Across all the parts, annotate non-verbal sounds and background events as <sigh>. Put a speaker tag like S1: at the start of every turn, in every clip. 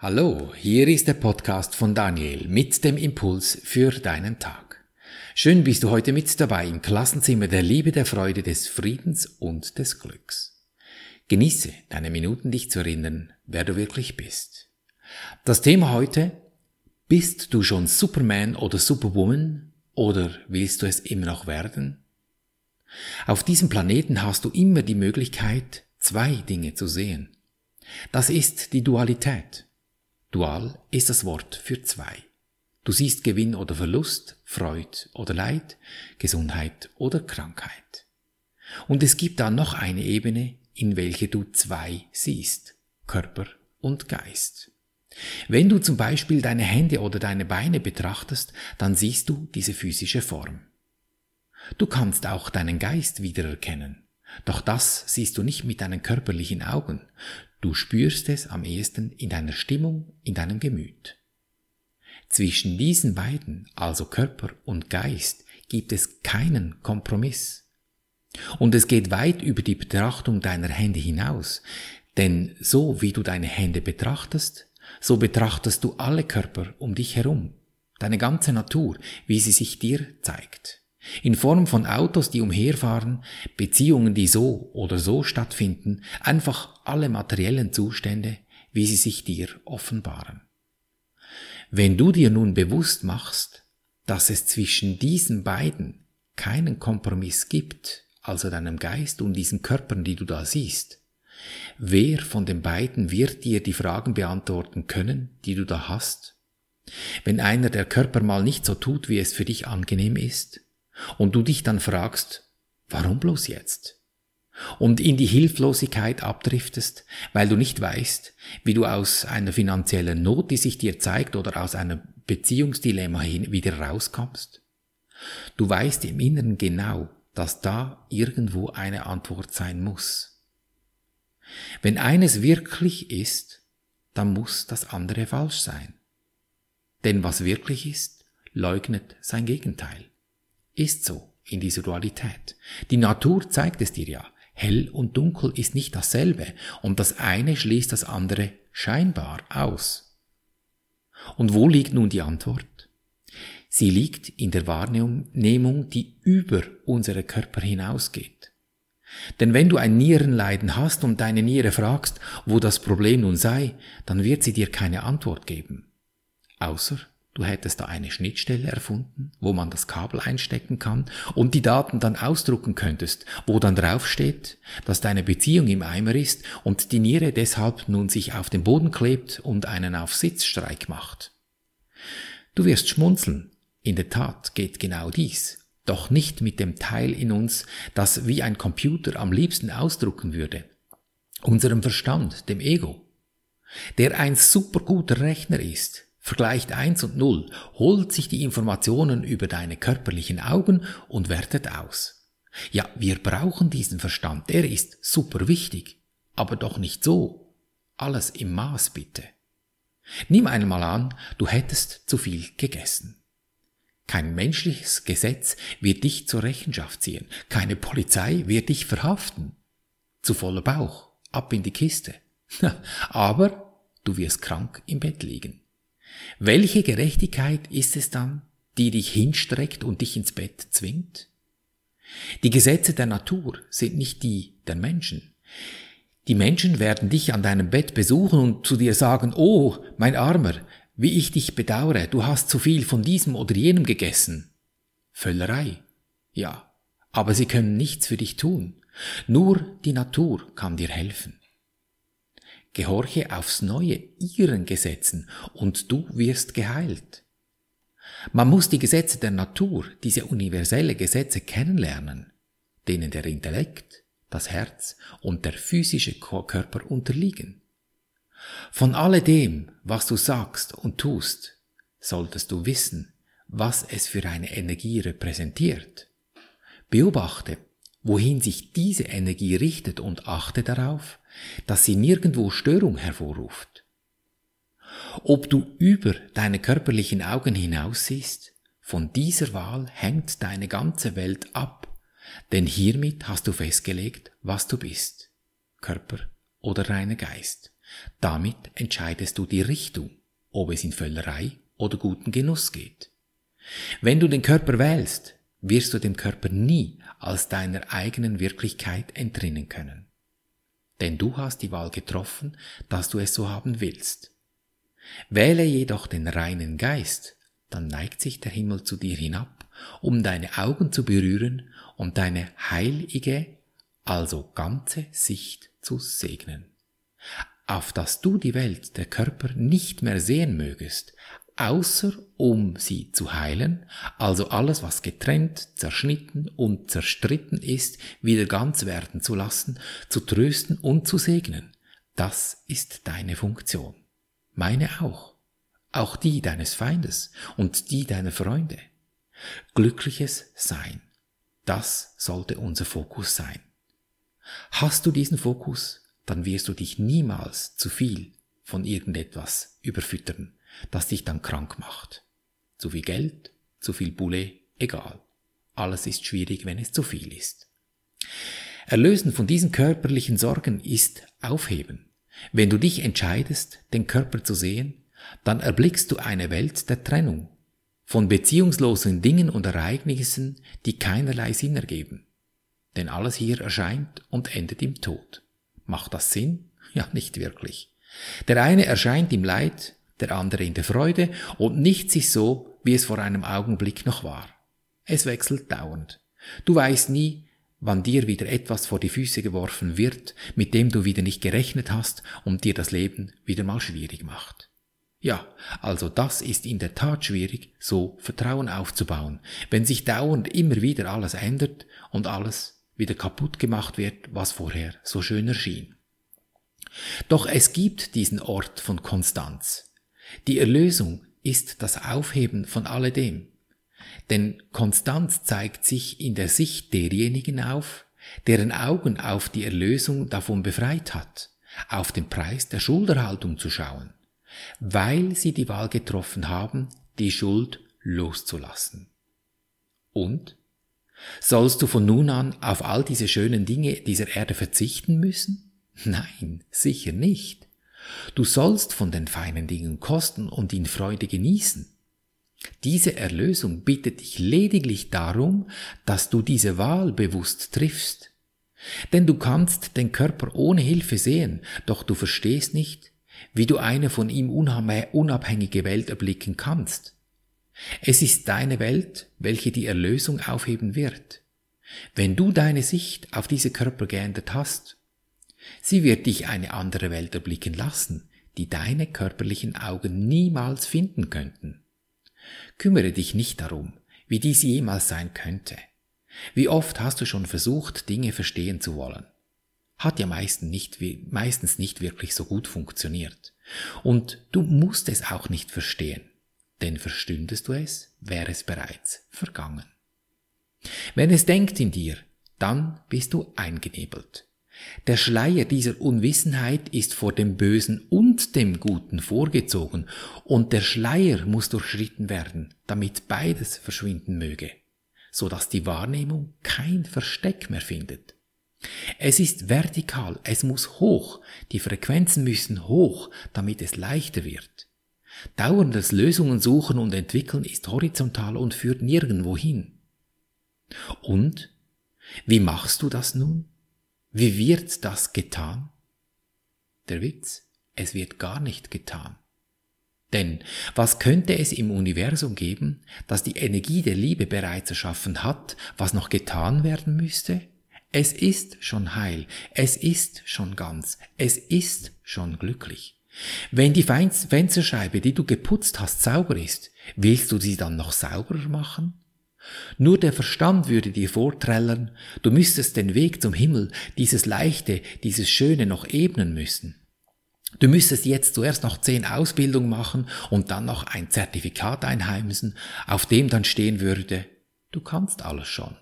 S1: Hallo, hier ist der Podcast von Daniel mit dem Impuls für deinen Tag. Schön bist du heute mit dabei im Klassenzimmer der Liebe, der Freude, des Friedens und des Glücks. Genieße deine Minuten, dich zu erinnern, wer du wirklich bist. Das Thema heute, bist du schon Superman oder Superwoman oder willst du es immer noch werden? Auf diesem Planeten hast du immer die Möglichkeit, zwei Dinge zu sehen. Das ist die Dualität. Dual ist das Wort für zwei. Du siehst Gewinn oder Verlust, Freud oder Leid, Gesundheit oder Krankheit. Und es gibt dann noch eine Ebene, in welche du zwei siehst, Körper und Geist. Wenn du zum Beispiel deine Hände oder deine Beine betrachtest, dann siehst du diese physische Form. Du kannst auch deinen Geist wiedererkennen. Doch das siehst du nicht mit deinen körperlichen Augen. Du spürst es am ehesten in deiner Stimmung, in deinem Gemüt. Zwischen diesen beiden, also Körper und Geist, gibt es keinen Kompromiss. Und es geht weit über die Betrachtung deiner Hände hinaus, denn so wie du deine Hände betrachtest, so betrachtest du alle Körper um dich herum, deine ganze Natur, wie sie sich dir zeigt in Form von Autos, die umherfahren, Beziehungen, die so oder so stattfinden, einfach alle materiellen Zustände, wie sie sich dir offenbaren. Wenn du dir nun bewusst machst, dass es zwischen diesen beiden keinen Kompromiss gibt, also deinem Geist und diesen Körpern, die du da siehst, wer von den beiden wird dir die Fragen beantworten können, die du da hast? Wenn einer der Körper mal nicht so tut, wie es für dich angenehm ist, und du dich dann fragst, warum bloß jetzt? Und in die Hilflosigkeit abdriftest, weil du nicht weißt, wie du aus einer finanziellen Not, die sich dir zeigt, oder aus einem Beziehungsdilemma hin wieder rauskommst? Du weißt im Inneren genau, dass da irgendwo eine Antwort sein muss. Wenn eines wirklich ist, dann muss das andere falsch sein. Denn was wirklich ist, leugnet sein Gegenteil. Ist so in dieser Dualität. Die Natur zeigt es dir ja. Hell und dunkel ist nicht dasselbe und das eine schließt das andere scheinbar aus. Und wo liegt nun die Antwort? Sie liegt in der Wahrnehmung, die über unsere Körper hinausgeht. Denn wenn du ein Nierenleiden hast und deine Niere fragst, wo das Problem nun sei, dann wird sie dir keine Antwort geben. Außer Du hättest da eine Schnittstelle erfunden, wo man das Kabel einstecken kann und die Daten dann ausdrucken könntest, wo dann draufsteht, dass deine Beziehung im Eimer ist und die Niere deshalb nun sich auf den Boden klebt und einen auf Sitzstreik macht. Du wirst schmunzeln. In der Tat geht genau dies. Doch nicht mit dem Teil in uns, das wie ein Computer am liebsten ausdrucken würde. Unserem Verstand, dem Ego. Der ein superguter Rechner ist, vergleicht 1 und 0, holt sich die Informationen über deine körperlichen Augen und wertet aus. Ja, wir brauchen diesen Verstand, der ist super wichtig, aber doch nicht so. Alles im Maß bitte. Nimm einmal an, du hättest zu viel gegessen. Kein menschliches Gesetz wird dich zur Rechenschaft ziehen, keine Polizei wird dich verhaften. Zu voller Bauch, ab in die Kiste. <laughs> Aber du wirst krank im Bett liegen. Welche Gerechtigkeit ist es dann, die dich hinstreckt und dich ins Bett zwingt? Die Gesetze der Natur sind nicht die der Menschen. Die Menschen werden dich an deinem Bett besuchen und zu dir sagen, oh, mein Armer, wie ich dich bedauere, du hast zu viel von diesem oder jenem gegessen. Völlerei. Ja, aber sie können nichts für dich tun. Nur die Natur kann dir helfen. Gehorche aufs neue ihren Gesetzen und du wirst geheilt. Man muss die Gesetze der Natur, diese universelle Gesetze kennenlernen, denen der Intellekt, das Herz und der physische Körper unterliegen. Von alledem, was du sagst und tust, solltest du wissen, was es für eine Energie repräsentiert. Beobachte, wohin sich diese Energie richtet und achte darauf, dass sie nirgendwo Störung hervorruft. Ob du über deine körperlichen Augen hinaus siehst, von dieser Wahl hängt deine ganze Welt ab, denn hiermit hast du festgelegt, was du bist, Körper oder reiner Geist. Damit entscheidest du die Richtung, ob es in Völlerei oder guten Genuss geht. Wenn du den Körper wählst, wirst du dem Körper nie als deiner eigenen Wirklichkeit entrinnen können. Denn du hast die Wahl getroffen, dass du es so haben willst. Wähle jedoch den reinen Geist, dann neigt sich der Himmel zu dir hinab, um deine Augen zu berühren und deine heilige, also ganze Sicht zu segnen. Auf dass du die Welt, der Körper nicht mehr sehen mögest, außer um sie zu heilen, also alles, was getrennt, zerschnitten und zerstritten ist, wieder ganz werden zu lassen, zu trösten und zu segnen. Das ist deine Funktion. Meine auch. Auch die deines Feindes und die deiner Freunde. Glückliches Sein. Das sollte unser Fokus sein. Hast du diesen Fokus, dann wirst du dich niemals zu viel von irgendetwas überfüttern das dich dann krank macht. Zu viel Geld, zu viel Bulle, egal. Alles ist schwierig, wenn es zu viel ist. Erlösen von diesen körperlichen Sorgen ist Aufheben. Wenn du dich entscheidest, den Körper zu sehen, dann erblickst du eine Welt der Trennung, von beziehungslosen Dingen und Ereignissen, die keinerlei Sinn ergeben. Denn alles hier erscheint und endet im Tod. Macht das Sinn? Ja, nicht wirklich. Der eine erscheint im Leid, der andere in der Freude und nichts ist so, wie es vor einem Augenblick noch war. Es wechselt dauernd. Du weißt nie, wann dir wieder etwas vor die Füße geworfen wird, mit dem du wieder nicht gerechnet hast und dir das Leben wieder mal schwierig macht. Ja, also das ist in der Tat schwierig, so Vertrauen aufzubauen, wenn sich dauernd immer wieder alles ändert und alles wieder kaputt gemacht wird, was vorher so schön erschien. Doch es gibt diesen Ort von Konstanz, die Erlösung ist das Aufheben von alledem. Denn Konstanz zeigt sich in der Sicht derjenigen auf, deren Augen auf die Erlösung davon befreit hat, auf den Preis der Schulderhaltung zu schauen, weil sie die Wahl getroffen haben, die Schuld loszulassen. Und? Sollst du von nun an auf all diese schönen Dinge dieser Erde verzichten müssen? Nein, sicher nicht. Du sollst von den feinen Dingen kosten und in Freude genießen. Diese Erlösung bittet dich lediglich darum, dass du diese Wahl bewusst triffst. Denn du kannst den Körper ohne Hilfe sehen, doch du verstehst nicht, wie du eine von ihm unabhängige Welt erblicken kannst. Es ist deine Welt, welche die Erlösung aufheben wird. Wenn du deine Sicht auf diese Körper geändert hast Sie wird dich eine andere Welt erblicken lassen, die deine körperlichen Augen niemals finden könnten. Kümmere dich nicht darum, wie dies jemals sein könnte. Wie oft hast du schon versucht, Dinge verstehen zu wollen? Hat ja meistens nicht, meistens nicht wirklich so gut funktioniert. Und du musst es auch nicht verstehen, denn verstündest du es, wäre es bereits vergangen. Wenn es denkt in dir, dann bist du eingenebelt. Der Schleier dieser Unwissenheit ist vor dem Bösen und dem Guten vorgezogen, und der Schleier muss durchschritten werden, damit beides verschwinden möge, so dass die Wahrnehmung kein Versteck mehr findet. Es ist vertikal, es muss hoch, die Frequenzen müssen hoch, damit es leichter wird. Dauerndes Lösungen suchen und entwickeln ist horizontal und führt nirgendwo hin. Und? Wie machst du das nun? Wie wird das getan? Der Witz, es wird gar nicht getan. Denn was könnte es im Universum geben, das die Energie der Liebe bereits erschaffen hat, was noch getan werden müsste? Es ist schon heil, es ist schon ganz, es ist schon glücklich. Wenn die Fensterscheibe, die du geputzt hast, sauber ist, willst du sie dann noch sauberer machen? Nur der Verstand würde dir vorträllern, du müsstest den Weg zum Himmel, dieses Leichte, dieses Schöne noch ebnen müssen. Du müsstest jetzt zuerst noch zehn Ausbildungen machen und dann noch ein Zertifikat einheimsen, auf dem dann stehen würde, du kannst alles schon.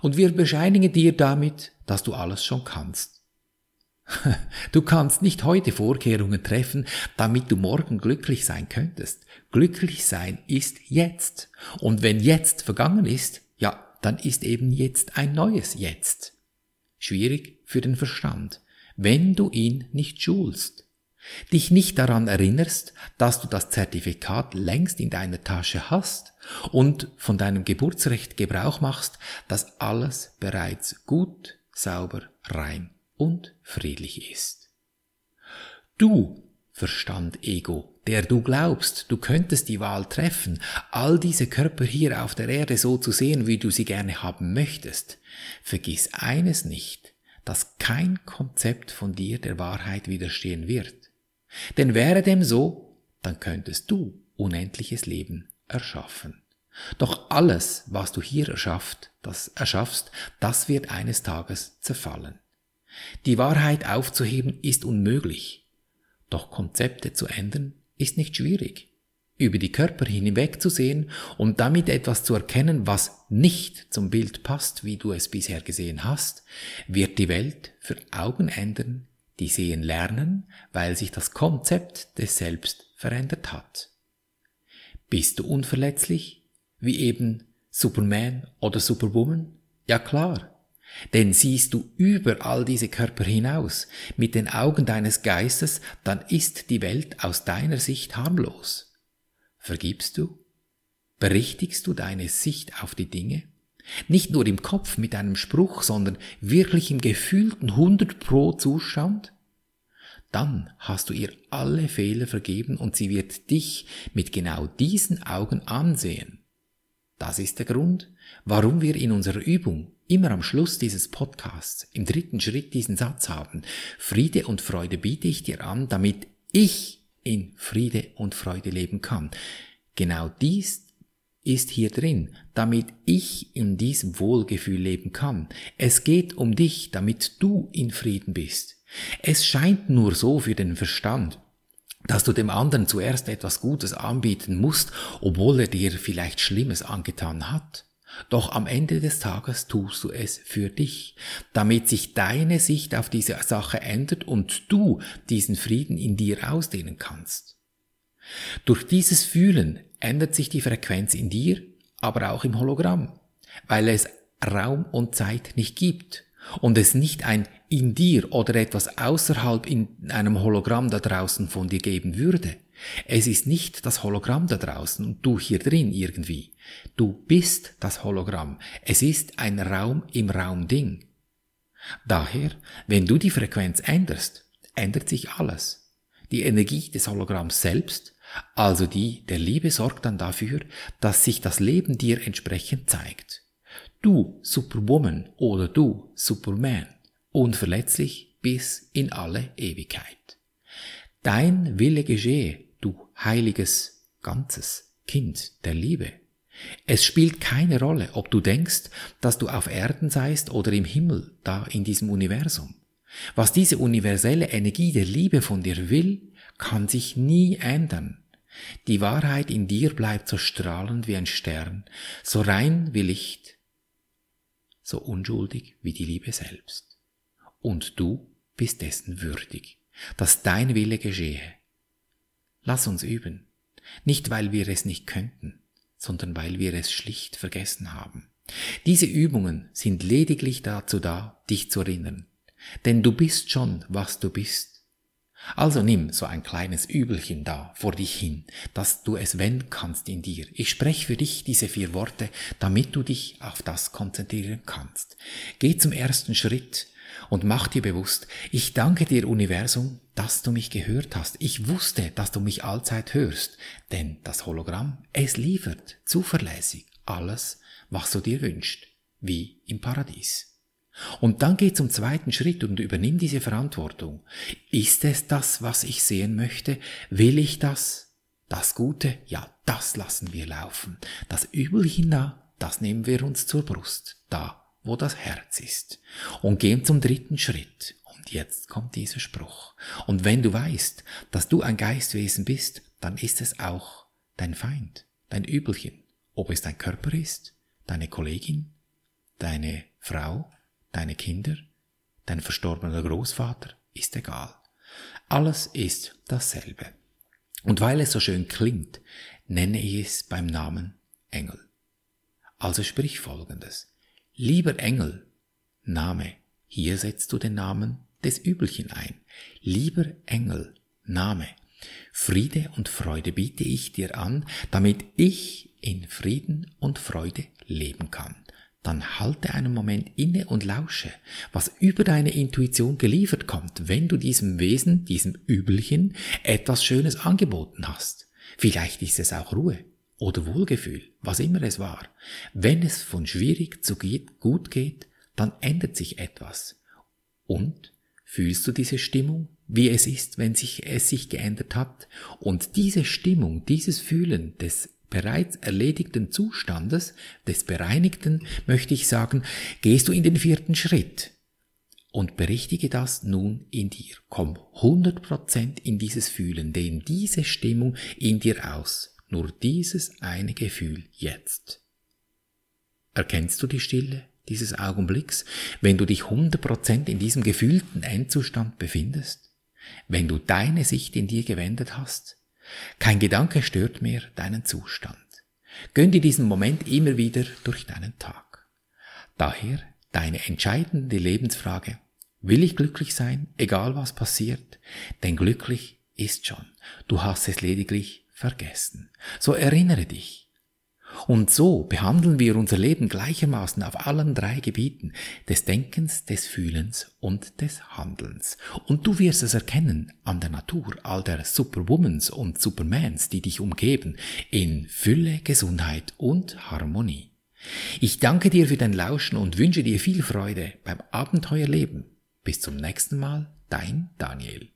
S1: Und wir bescheinigen dir damit, dass du alles schon kannst. Du kannst nicht heute Vorkehrungen treffen, damit du morgen glücklich sein könntest. Glücklich sein ist jetzt. Und wenn jetzt vergangen ist, ja, dann ist eben jetzt ein neues Jetzt. Schwierig für den Verstand, wenn du ihn nicht schulst, dich nicht daran erinnerst, dass du das Zertifikat längst in deiner Tasche hast und von deinem Geburtsrecht Gebrauch machst, dass alles bereits gut, sauber, rein und friedlich ist. Du, Verstand Ego, der du glaubst, du könntest die Wahl treffen, all diese Körper hier auf der Erde so zu sehen, wie du sie gerne haben möchtest, vergiss eines nicht, dass kein Konzept von dir der Wahrheit widerstehen wird. Denn wäre dem so, dann könntest du unendliches Leben erschaffen. Doch alles, was du hier erschafft, das erschaffst, das wird eines Tages zerfallen. Die Wahrheit aufzuheben ist unmöglich. Doch Konzepte zu ändern ist nicht schwierig. Über die Körper hinwegzusehen und damit etwas zu erkennen, was nicht zum Bild passt, wie du es bisher gesehen hast, wird die Welt für Augen ändern, die sehen lernen, weil sich das Konzept des Selbst verändert hat. Bist du unverletzlich, wie eben Superman oder Superwoman? Ja klar. Denn siehst du über all diese Körper hinaus mit den Augen deines Geistes, dann ist die Welt aus deiner Sicht harmlos. Vergibst du? Berichtigst du deine Sicht auf die Dinge? Nicht nur im Kopf mit einem Spruch, sondern wirklich im gefühlten 100 pro Zustand? Dann hast du ihr alle Fehler vergeben und sie wird dich mit genau diesen Augen ansehen. Das ist der Grund, warum wir in unserer Übung immer am Schluss dieses Podcasts im dritten Schritt diesen Satz haben. Friede und Freude biete ich dir an, damit ich in Friede und Freude leben kann. Genau dies ist hier drin, damit ich in diesem Wohlgefühl leben kann. Es geht um dich, damit du in Frieden bist. Es scheint nur so für den Verstand, dass du dem anderen zuerst etwas Gutes anbieten musst, obwohl er dir vielleicht Schlimmes angetan hat. Doch am Ende des Tages tust du es für dich, damit sich deine Sicht auf diese Sache ändert und du diesen Frieden in dir ausdehnen kannst. Durch dieses Fühlen ändert sich die Frequenz in dir, aber auch im Hologramm, weil es Raum und Zeit nicht gibt und es nicht ein in dir oder etwas außerhalb in einem Hologramm da draußen von dir geben würde. Es ist nicht das Hologramm da draußen und du hier drin irgendwie. Du bist das Hologramm. Es ist ein Raum im Raum Ding. Daher, wenn du die Frequenz änderst, ändert sich alles. Die Energie des Hologramms selbst, also die der Liebe sorgt dann dafür, dass sich das Leben dir entsprechend zeigt. Du Superwoman oder du Superman, unverletzlich bis in alle Ewigkeit. Dein Wille geschehe, du heiliges, ganzes Kind der Liebe. Es spielt keine Rolle, ob du denkst, dass du auf Erden seist oder im Himmel, da in diesem Universum. Was diese universelle Energie der Liebe von dir will, kann sich nie ändern. Die Wahrheit in dir bleibt so strahlend wie ein Stern, so rein wie Licht, so unschuldig wie die Liebe selbst. Und du bist dessen würdig, dass dein Wille geschehe. Lass uns üben, nicht weil wir es nicht könnten, sondern weil wir es schlicht vergessen haben. Diese Übungen sind lediglich dazu da, dich zu erinnern, denn du bist schon, was du bist also nimm so ein kleines Übelchen da vor dich hin, dass du es wenden kannst in dir. Ich spreche für dich diese vier Worte, damit du dich auf das konzentrieren kannst. Geh zum ersten Schritt und mach dir bewusst, ich danke dir Universum, dass du mich gehört hast. Ich wusste, dass du mich allzeit hörst, denn das Hologramm, es liefert zuverlässig alles, was du dir wünschst, wie im Paradies. Und dann geh zum zweiten Schritt und übernimm diese Verantwortung. Ist es das, was ich sehen möchte? Will ich das? Das Gute? Ja, das lassen wir laufen. Das Übelchen da, das nehmen wir uns zur Brust, da, wo das Herz ist. Und gehen zum dritten Schritt. Und jetzt kommt dieser Spruch. Und wenn du weißt, dass du ein Geistwesen bist, dann ist es auch dein Feind, dein Übelchen. Ob es dein Körper ist, deine Kollegin, deine Frau, deine Kinder, dein verstorbener Großvater, ist egal. Alles ist dasselbe. Und weil es so schön klingt, nenne ich es beim Namen Engel. Also sprich folgendes. Lieber Engel, Name, hier setzt du den Namen des Übelchen ein. Lieber Engel, Name, Friede und Freude biete ich dir an, damit ich in Frieden und Freude leben kann. Dann halte einen Moment inne und lausche, was über deine Intuition geliefert kommt, wenn du diesem Wesen, diesem Übelchen, etwas Schönes angeboten hast. Vielleicht ist es auch Ruhe oder Wohlgefühl, was immer es war. Wenn es von schwierig zu gut geht, dann ändert sich etwas. Und fühlst du diese Stimmung, wie es ist, wenn sich es sich geändert hat? Und diese Stimmung, dieses Fühlen des bereits erledigten Zustandes, des bereinigten, möchte ich sagen, gehst du in den vierten Schritt und berichtige das nun in dir. Komm 100% in dieses Fühlen, dehn diese Stimmung in dir aus. Nur dieses eine Gefühl jetzt. Erkennst du die Stille dieses Augenblicks, wenn du dich 100% in diesem gefühlten Endzustand befindest? Wenn du deine Sicht in dir gewendet hast? Kein Gedanke stört mehr deinen Zustand. Gönn dir diesen Moment immer wieder durch deinen Tag. Daher deine entscheidende Lebensfrage, will ich glücklich sein, egal was passiert? Denn glücklich ist schon. Du hast es lediglich vergessen. So erinnere dich. Und so behandeln wir unser Leben gleichermaßen auf allen drei Gebieten des Denkens, des Fühlens und des Handelns. Und du wirst es erkennen an der Natur all der Superwomans und Supermans, die dich umgeben, in Fülle, Gesundheit und Harmonie. Ich danke dir für dein Lauschen und wünsche dir viel Freude beim Abenteuerleben. Bis zum nächsten Mal, dein Daniel.